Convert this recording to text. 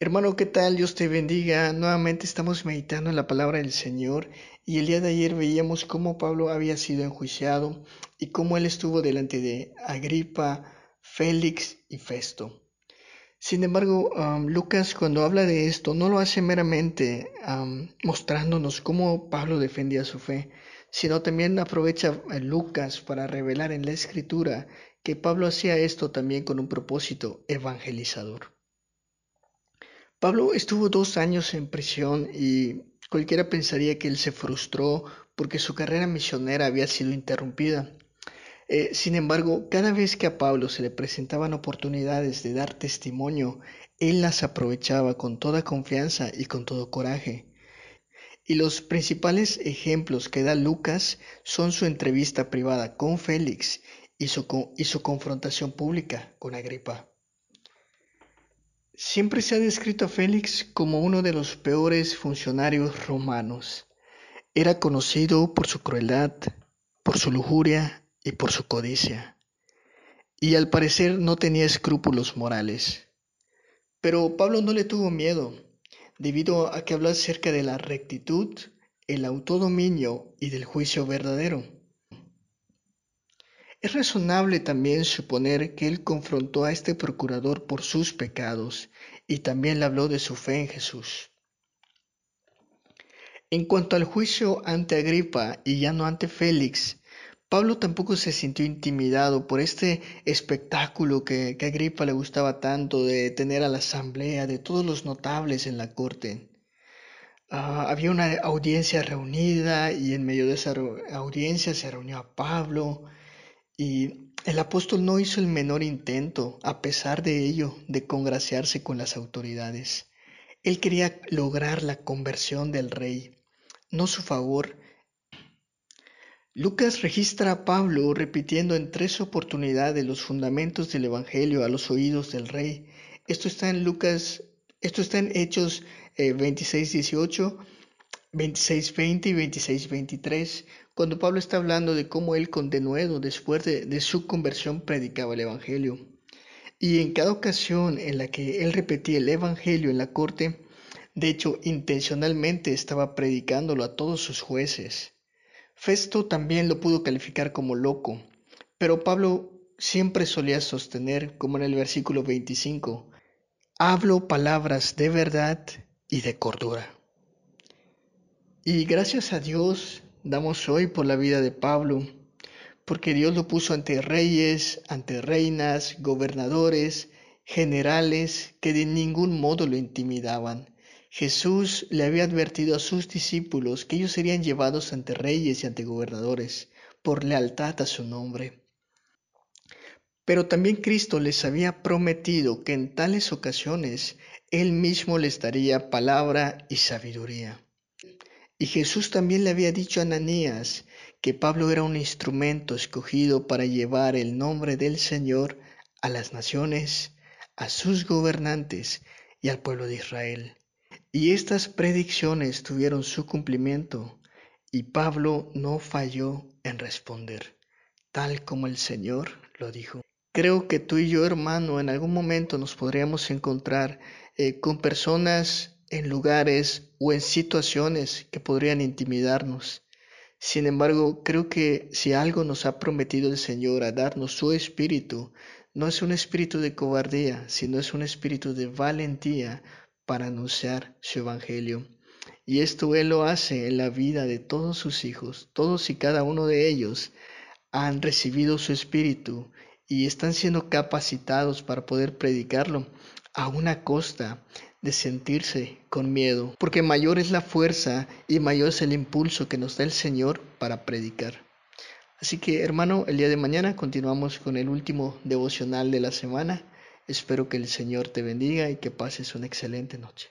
Hermano, ¿qué tal? Dios te bendiga. Nuevamente estamos meditando en la palabra del Señor y el día de ayer veíamos cómo Pablo había sido enjuiciado y cómo él estuvo delante de Agripa, Félix y Festo. Sin embargo, Lucas cuando habla de esto no lo hace meramente mostrándonos cómo Pablo defendía su fe, sino también aprovecha a Lucas para revelar en la escritura que Pablo hacía esto también con un propósito evangelizador. Pablo estuvo dos años en prisión y cualquiera pensaría que él se frustró porque su carrera misionera había sido interrumpida. Eh, sin embargo, cada vez que a Pablo se le presentaban oportunidades de dar testimonio, él las aprovechaba con toda confianza y con todo coraje. Y los principales ejemplos que da Lucas son su entrevista privada con Félix y su, y su confrontación pública con Agripa. Siempre se ha descrito a Félix como uno de los peores funcionarios romanos. Era conocido por su crueldad, por su lujuria y por su codicia. Y al parecer no tenía escrúpulos morales. Pero Pablo no le tuvo miedo, debido a que habló acerca de la rectitud, el autodominio y del juicio verdadero. Es razonable también suponer que él confrontó a este procurador por sus pecados y también le habló de su fe en Jesús. En cuanto al juicio ante Agripa y ya no ante Félix, Pablo tampoco se sintió intimidado por este espectáculo que, Agripa le gustaba tanto de tener a la asamblea de todos los notables en la corte. Ah, había una audiencia reunida y en medio de esa audiencia se reunió a Pablo y el apóstol no hizo el menor intento, a pesar de ello, de congraciarse con las autoridades. Él quería lograr la conversión del rey, no su favor. Lucas registra a Pablo repitiendo en tres oportunidades los fundamentos del Evangelio a los oídos del rey. Esto está en Lucas, esto está en Hechos 26, 18 26.20 y 26.23, cuando Pablo está hablando de cómo él con denuedo, después de, su conversión, predicaba el Evangelio. Y en cada ocasión en la que él repetía el Evangelio en la corte, de hecho, intencionalmente estaba predicándolo a todos sus jueces. Festo también lo pudo calificar como loco, pero Pablo siempre solía sostener, como en el versículo 25, hablo palabras de verdad y de cordura. Y gracias a Dios damos hoy por la vida de Pablo, porque Dios lo puso ante reyes, ante reinas, gobernadores, generales que de ningún modo lo intimidaban. Jesús le había advertido a sus discípulos que ellos serían llevados ante reyes y ante gobernadores por lealtad a su nombre. Pero también Cristo les había prometido que en tales ocasiones Él mismo les daría palabra y sabiduría. Y Jesús también le había dicho a Ananías que Pablo era un instrumento escogido para llevar el nombre del Señor a las naciones, a sus gobernantes y al pueblo de Israel. Y estas predicciones tuvieron su cumplimiento y Pablo no falló en responder, tal como el Señor lo dijo. Creo que tú y yo, hermano, en algún momento nos podríamos encontrar eh, con personas en lugares o en situaciones que podrían intimidarnos. Sin embargo, creo que si algo nos ha prometido el Señor a darnos su espíritu, no es un espíritu de cobardía, sino es un espíritu de valentía para anunciar su evangelio. Y esto Él lo hace en la vida de todos sus hijos. Todos y cada uno de ellos han recibido su espíritu y están siendo capacitados para poder predicarlo a una costa de sentirse con miedo, porque mayor es la fuerza y mayor es el impulso que nos da el Señor para predicar. Así que hermano, el día de mañana continuamos con el último devocional de la semana. Espero que el Señor te bendiga y que pases una excelente noche.